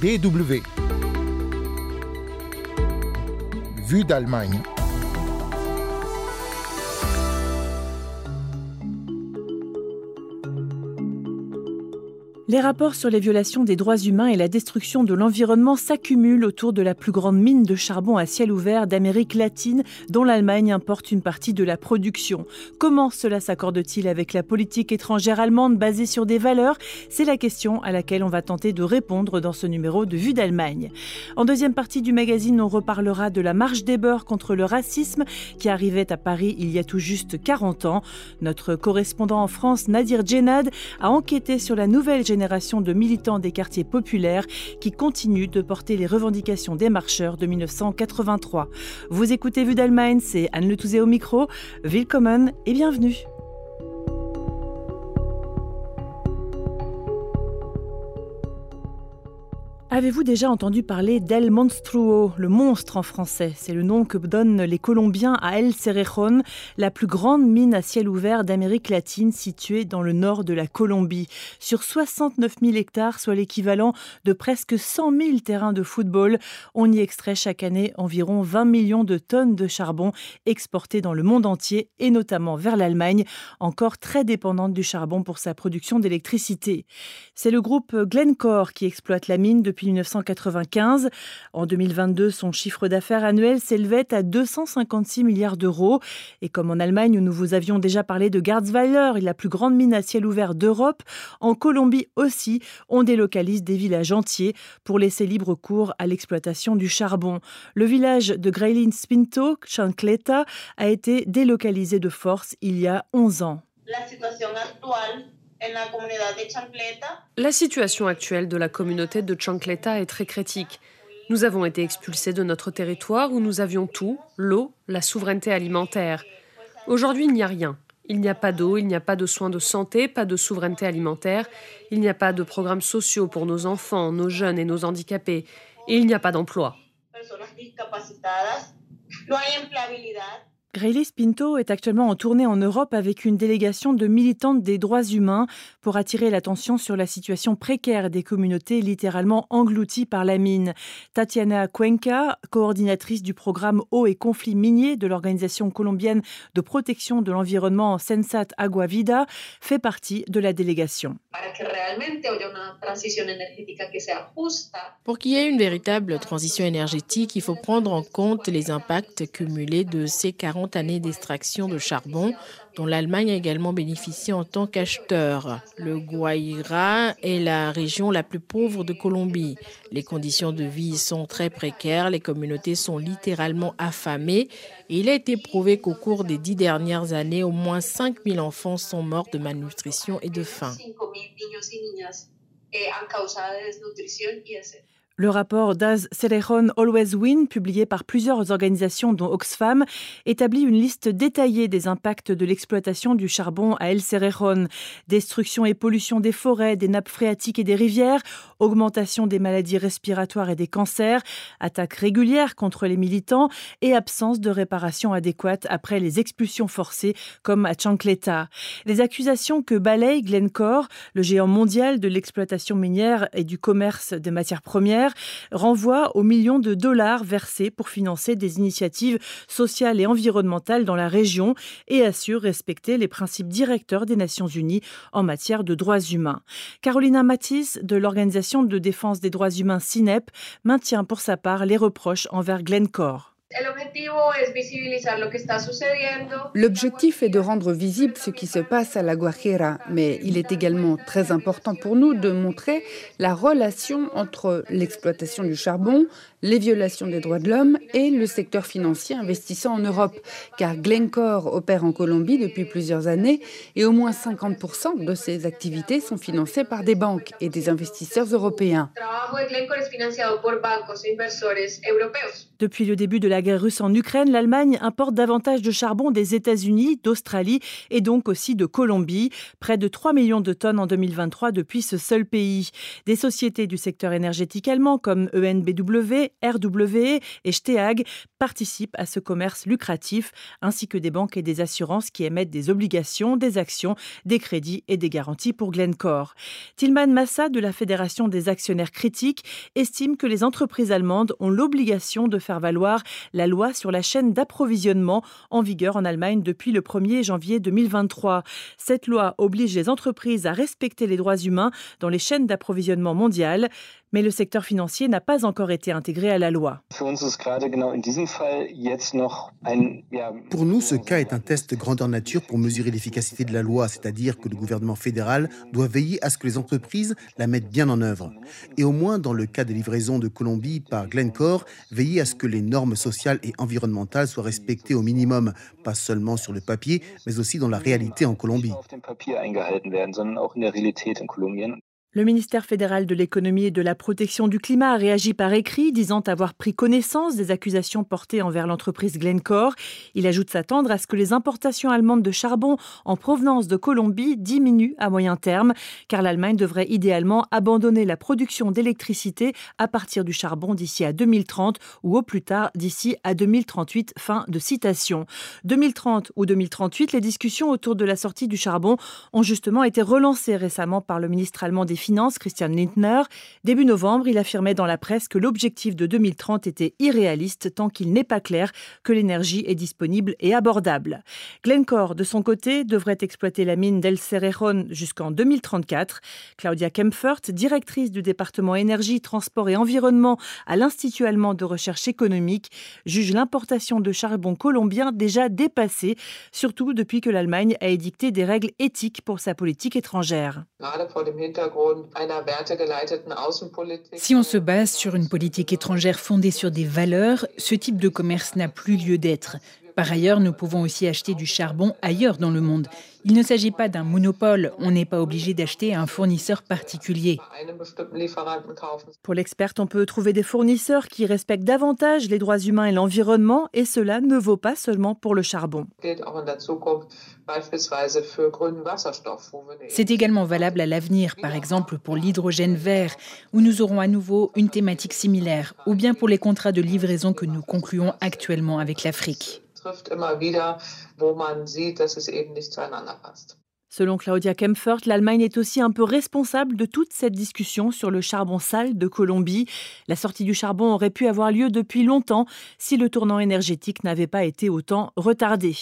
DW. Vue d'Allemagne. Les rapports sur les violations des droits humains et la destruction de l'environnement s'accumulent autour de la plus grande mine de charbon à ciel ouvert d'Amérique latine, dont l'Allemagne importe une partie de la production. Comment cela s'accorde-t-il avec la politique étrangère allemande basée sur des valeurs? C'est la question à laquelle on va tenter de répondre dans ce numéro de Vue d'Allemagne. En deuxième partie du magazine, on reparlera de la marche des beurs contre le racisme qui arrivait à Paris il y a tout juste 40 ans. Notre correspondant en France, Nadir Djenad, a enquêté sur la nouvelle génération génération de militants des quartiers populaires qui continuent de porter les revendications des marcheurs de 1983. Vous écoutez Vue d'Allemagne, c'est Anne Le au micro. Willkommen et bienvenue. Avez-vous déjà entendu parler d'El Monstruo, le monstre en français? C'est le nom que donnent les Colombiens à El Cerrejón, la plus grande mine à ciel ouvert d'Amérique latine située dans le nord de la Colombie. Sur 69 000 hectares, soit l'équivalent de presque 100 000 terrains de football, on y extrait chaque année environ 20 millions de tonnes de charbon exportées dans le monde entier et notamment vers l'Allemagne, encore très dépendante du charbon pour sa production d'électricité. C'est le groupe Glencore qui exploite la mine depuis depuis 1995. En 2022, son chiffre d'affaires annuel s'élevait à 256 milliards d'euros. Et comme en Allemagne, où nous vous avions déjà parlé de Garzweiler, la plus grande mine à ciel ouvert d'Europe, en Colombie aussi, on délocalise des villages entiers pour laisser libre cours à l'exploitation du charbon. Le village de Greilin Spinto, Chancleta, a été délocalisé de force il y a 11 ans. La situation actuelle la situation actuelle de la communauté de Chancleta est très critique. Nous avons été expulsés de notre territoire où nous avions tout, l'eau, la souveraineté alimentaire. Aujourd'hui, il n'y a rien. Il n'y a pas d'eau, il n'y a pas de soins de santé, pas de souveraineté alimentaire, il n'y a pas de programmes sociaux pour nos enfants, nos jeunes et nos handicapés, et il n'y a pas d'emploi. Graylis Pinto est actuellement en tournée en Europe avec une délégation de militantes des droits humains pour attirer l'attention sur la situation précaire des communautés littéralement englouties par la mine. Tatiana Cuenca, coordinatrice du programme Eau et conflits miniers de l'organisation colombienne de protection de l'environnement Sensat Agua Vida, fait partie de la délégation. Pour qu'il y ait une véritable transition énergétique, il faut prendre en compte les impacts cumulés de ces 40 année d'extraction de charbon dont l'Allemagne a également bénéficié en tant qu'acheteur. Le Guaira est la région la plus pauvre de Colombie. Les conditions de vie sont très précaires, les communautés sont littéralement affamées et il a été prouvé qu'au cours des dix dernières années, au moins 5000 enfants sont morts de malnutrition et de faim. Le rapport Das Cerrejón Always Win, publié par plusieurs organisations dont Oxfam, établit une liste détaillée des impacts de l'exploitation du charbon à El Cerrejón. Destruction et pollution des forêts, des nappes phréatiques et des rivières, augmentation des maladies respiratoires et des cancers, attaques régulières contre les militants et absence de réparation adéquate après les expulsions forcées comme à Chancleta. Les accusations que balaye Glencore, le géant mondial de l'exploitation minière et du commerce de matières premières, renvoie aux millions de dollars versés pour financer des initiatives sociales et environnementales dans la région et assure respecter les principes directeurs des Nations Unies en matière de droits humains. Carolina Matisse de l'organisation de défense des droits humains CINEP maintient pour sa part les reproches envers Glencore. L'objectif est de rendre visible ce qui se passe à la Guajira, mais il est également très important pour nous de montrer la relation entre l'exploitation du charbon, les violations des droits de l'homme et le secteur financier investissant en Europe, car Glencore opère en Colombie depuis plusieurs années et au moins 50% de ses activités sont financées par des banques et des investisseurs européens. Depuis le début de la guerre russe en Ukraine, l'Allemagne importe davantage de charbon des États-Unis, d'Australie et donc aussi de Colombie, près de 3 millions de tonnes en 2023 depuis ce seul pays. Des sociétés du secteur énergétique allemand comme ENBW, RWE et Steag participent à ce commerce lucratif, ainsi que des banques et des assurances qui émettent des obligations, des actions, des crédits et des garanties pour Glencore. Tilman Massa de la Fédération des actionnaires critiques estime que les entreprises allemandes ont l'obligation de faire valoir la loi sur la chaîne d'approvisionnement en vigueur en Allemagne depuis le 1er janvier 2023. Cette loi oblige les entreprises à respecter les droits humains dans les chaînes d'approvisionnement mondiales mais le secteur financier n'a pas encore été intégré à la loi. Pour nous, ce cas est un test grandeur nature pour mesurer l'efficacité de la loi, c'est-à-dire que le gouvernement fédéral doit veiller à ce que les entreprises la mettent bien en œuvre. Et au moins, dans le cas des livraisons de Colombie par Glencore, veiller à ce que les normes sociales et environnementales soient respectées au minimum, pas seulement sur le papier, mais aussi dans la réalité en Colombie. Le ministère fédéral de l'économie et de la protection du climat a réagi par écrit, disant avoir pris connaissance des accusations portées envers l'entreprise Glencore. Il ajoute s'attendre à ce que les importations allemandes de charbon en provenance de Colombie diminuent à moyen terme, car l'Allemagne devrait idéalement abandonner la production d'électricité à partir du charbon d'ici à 2030 ou au plus tard d'ici à 2038. Fin de citation. 2030 ou 2038, les discussions autour de la sortie du charbon ont justement été relancées récemment par le ministre allemand des Christian Lindner. Début novembre, il affirmait dans la presse que l'objectif de 2030 était irréaliste tant qu'il n'est pas clair que l'énergie est disponible et abordable. Glencore, de son côté, devrait exploiter la mine d'El Cerrejón jusqu'en 2034. Claudia Kempfert, directrice du département énergie, transport et environnement à l'Institut allemand de recherche économique, juge l'importation de charbon colombien déjà dépassée, surtout depuis que l'Allemagne a édicté des règles éthiques pour sa politique étrangère. Si on se base sur une politique étrangère fondée sur des valeurs, ce type de commerce n'a plus lieu d'être. Par ailleurs, nous pouvons aussi acheter du charbon ailleurs dans le monde. Il ne s'agit pas d'un monopole, on n'est pas obligé d'acheter un fournisseur particulier. Pour l'experte, on peut trouver des fournisseurs qui respectent davantage les droits humains et l'environnement, et cela ne vaut pas seulement pour le charbon. C'est également valable à l'avenir, par exemple pour l'hydrogène vert, où nous aurons à nouveau une thématique similaire, ou bien pour les contrats de livraison que nous concluons actuellement avec l'Afrique. Selon Claudia Kempfert, l'Allemagne est aussi un peu responsable de toute cette discussion sur le charbon sale de Colombie. La sortie du charbon aurait pu avoir lieu depuis longtemps si le tournant énergétique n'avait pas été autant retardé.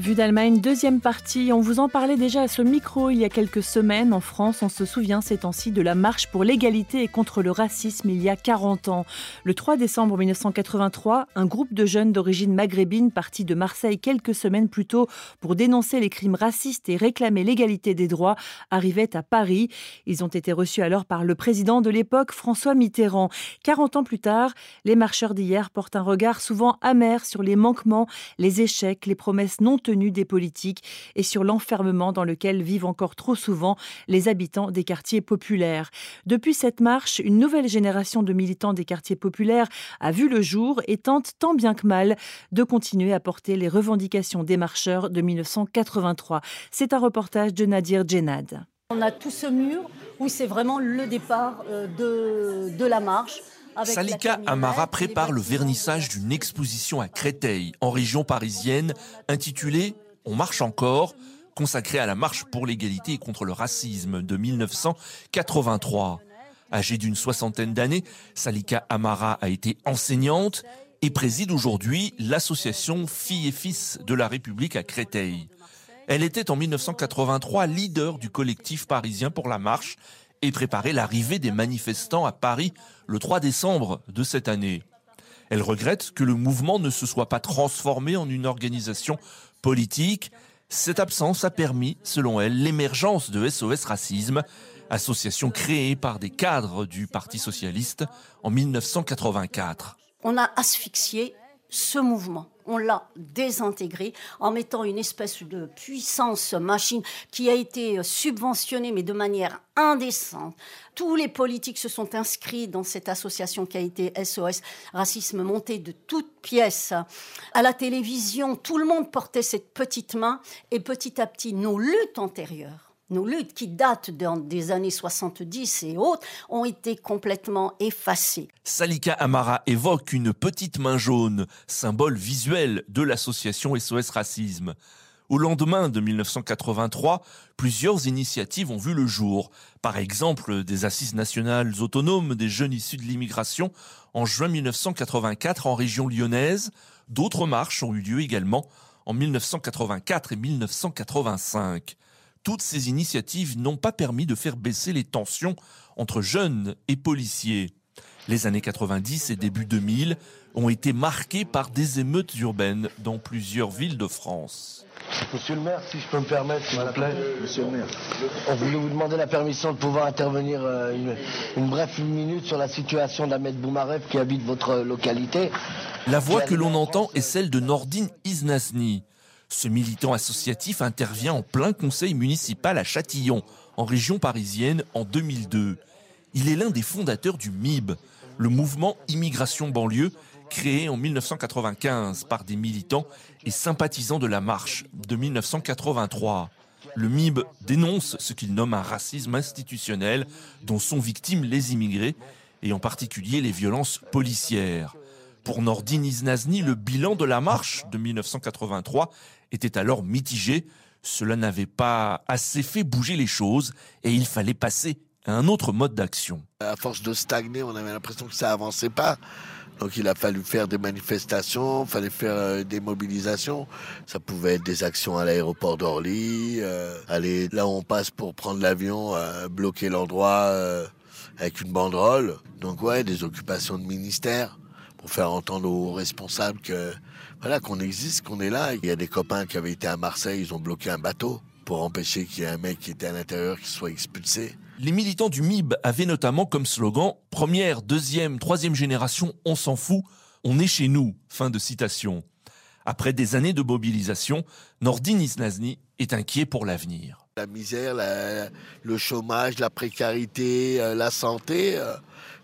Vue d'Allemagne, deuxième partie. On vous en parlait déjà à ce micro il y a quelques semaines. En France, on se souvient ces temps-ci de la marche pour l'égalité et contre le racisme il y a 40 ans. Le 3 décembre 1983, un groupe de jeunes d'origine maghrébine partis de Marseille quelques semaines plus tôt pour dénoncer les crimes racistes et réclamer l'égalité des droits arrivait à Paris. Ils ont été reçus alors par le président de l'époque, François Mitterrand. 40 ans plus tard, les marcheurs d'hier portent un regard souvent amer sur les manquements, les échecs, les promesses non tenues des politiques et sur l'enfermement dans lequel vivent encore trop souvent les habitants des quartiers populaires. Depuis cette marche, une nouvelle génération de militants des quartiers populaires a vu le jour et tente tant bien que mal de continuer à porter les revendications des marcheurs de 1983. C'est un reportage de Nadir Djenad. On a tout ce mur où c'est vraiment le départ euh, de, de la marche. Salika Amara prépare le vernissage d'une exposition à Créteil, en région parisienne, intitulée On marche encore, consacrée à la marche pour l'égalité et contre le racisme de 1983. Âgée d'une soixantaine d'années, Salika Amara a été enseignante et préside aujourd'hui l'association Filles et Fils de la République à Créteil. Elle était en 1983 leader du collectif parisien pour la marche et préparer l'arrivée des manifestants à Paris le 3 décembre de cette année. Elle regrette que le mouvement ne se soit pas transformé en une organisation politique. Cette absence a permis, selon elle, l'émergence de SOS Racisme, association créée par des cadres du Parti socialiste en 1984. On a asphyxié ce mouvement. On l'a désintégré en mettant une espèce de puissance machine qui a été subventionnée, mais de manière indécente. Tous les politiques se sont inscrits dans cette association qui a été SOS Racisme montée de toutes pièces. À la télévision, tout le monde portait cette petite main et petit à petit, nos luttes antérieures nos luttes qui datent des années 70 et autres ont été complètement effacées. Salika Amara évoque une petite main jaune, symbole visuel de l'association SOS Racisme. Au lendemain de 1983, plusieurs initiatives ont vu le jour. Par exemple, des assises nationales autonomes des jeunes issus de l'immigration en juin 1984 en région lyonnaise. D'autres marches ont eu lieu également en 1984 et 1985 toutes ces initiatives n'ont pas permis de faire baisser les tensions entre jeunes et policiers. Les années 90 et début 2000 ont été marquées par des émeutes urbaines dans plusieurs villes de France. Monsieur le maire, si je peux me permettre, s'il vous plaît. Monsieur le maire. On voulait vous demander la permission de pouvoir intervenir euh, une, une brève minute sur la situation d'Ahmed Boumarev qui habite votre localité. La voix que l'on entend est celle de Nordine Iznasni. Ce militant associatif intervient en plein conseil municipal à Châtillon, en région parisienne, en 2002. Il est l'un des fondateurs du MIB, le mouvement Immigration banlieue, créé en 1995 par des militants et sympathisants de la marche de 1983. Le MIB dénonce ce qu'il nomme un racisme institutionnel dont sont victimes les immigrés et en particulier les violences policières. Pour Nordine Iznazni, le bilan de la marche de 1983 était alors mitigé. Cela n'avait pas assez fait bouger les choses et il fallait passer à un autre mode d'action. À force de stagner, on avait l'impression que ça avançait pas. Donc il a fallu faire des manifestations, il fallait faire euh, des mobilisations. Ça pouvait être des actions à l'aéroport d'Orly, euh, aller là où on passe pour prendre l'avion, euh, bloquer l'endroit avec une banderole. Donc ouais, des occupations de ministères pour faire entendre aux responsables que voilà qu'on existe, qu'on est là. Il y a des copains qui avaient été à Marseille, ils ont bloqué un bateau pour empêcher qu'il y ait un mec qui était à l'intérieur qui soit expulsé. Les militants du MIB avaient notamment comme slogan Première, deuxième, troisième génération, on s'en fout, on est chez nous. Fin de citation. Après des années de mobilisation, Nordin Isnazni est inquiet pour l'avenir. La misère, le chômage, la précarité, euh, la santé, euh,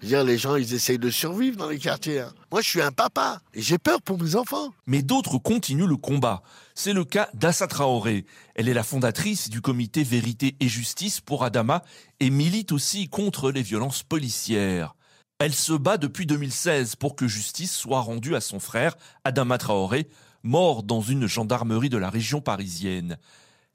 dire, les gens, ils essayent de survivre dans les quartiers. Hein. Moi, je suis un papa et j'ai peur pour mes enfants. Mais d'autres continuent le combat. C'est le cas d'Assa Traoré. Elle est la fondatrice du comité Vérité et Justice pour Adama et milite aussi contre les violences policières. Elle se bat depuis 2016 pour que justice soit rendue à son frère, Adama Traoré, mort dans une gendarmerie de la région parisienne.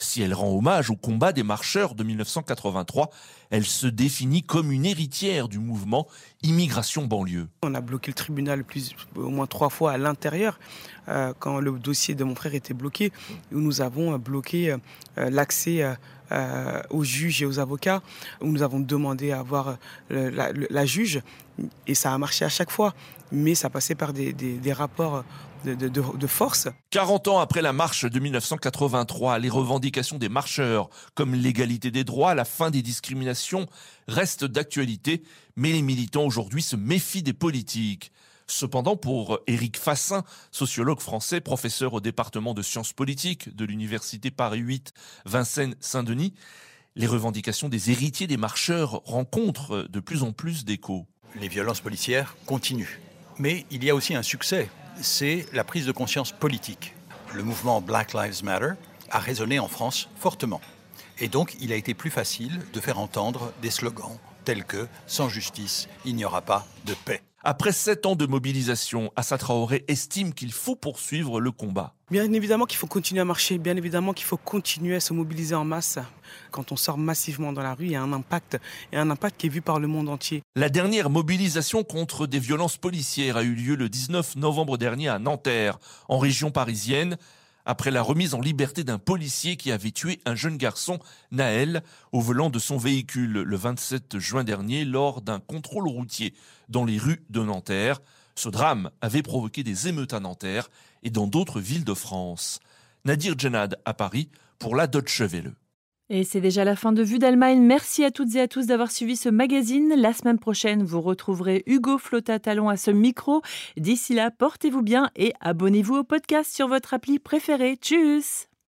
Si elle rend hommage au combat des marcheurs de 1983, elle se définit comme une héritière du mouvement Immigration banlieue. On a bloqué le tribunal plus, au moins trois fois à l'intérieur euh, quand le dossier de mon frère était bloqué, où nous avons bloqué euh, l'accès euh, aux juges et aux avocats, où nous avons demandé à avoir la, juge, et ça a marché à chaque fois, mais ça passait par des rapports de, force. 40 ans après la marche de 1983, les revendications des marcheurs, comme l'égalité des droits, la fin des discriminations, restent d'actualité, mais les militants aujourd'hui se méfient des politiques. Cependant, pour Éric Fassin, sociologue français, professeur au département de sciences politiques de l'université Paris 8 Vincennes-Saint-Denis, les revendications des héritiers des marcheurs rencontrent de plus en plus d'écho. Les violences policières continuent. Mais il y a aussi un succès c'est la prise de conscience politique. Le mouvement Black Lives Matter a résonné en France fortement. Et donc, il a été plus facile de faire entendre des slogans tels que Sans justice, il n'y aura pas de paix. Après sept ans de mobilisation, Assa Traoré estime qu'il faut poursuivre le combat. Bien évidemment qu'il faut continuer à marcher, bien évidemment qu'il faut continuer à se mobiliser en masse. Quand on sort massivement dans la rue, il y a un impact, et un impact qui est vu par le monde entier. La dernière mobilisation contre des violences policières a eu lieu le 19 novembre dernier à Nanterre, en région parisienne après la remise en liberté d'un policier qui avait tué un jeune garçon, Naël, au volant de son véhicule le 27 juin dernier lors d'un contrôle routier dans les rues de Nanterre. Ce drame avait provoqué des émeutes à Nanterre et dans d'autres villes de France. Nadir Djenad à Paris pour la Deutsche Welle. Et c'est déjà la fin de Vue d'Allemagne. Merci à toutes et à tous d'avoir suivi ce magazine. La semaine prochaine, vous retrouverez Hugo Flotta-Talon à ce micro. D'ici là, portez-vous bien et abonnez-vous au podcast sur votre appli préférée. Tchuss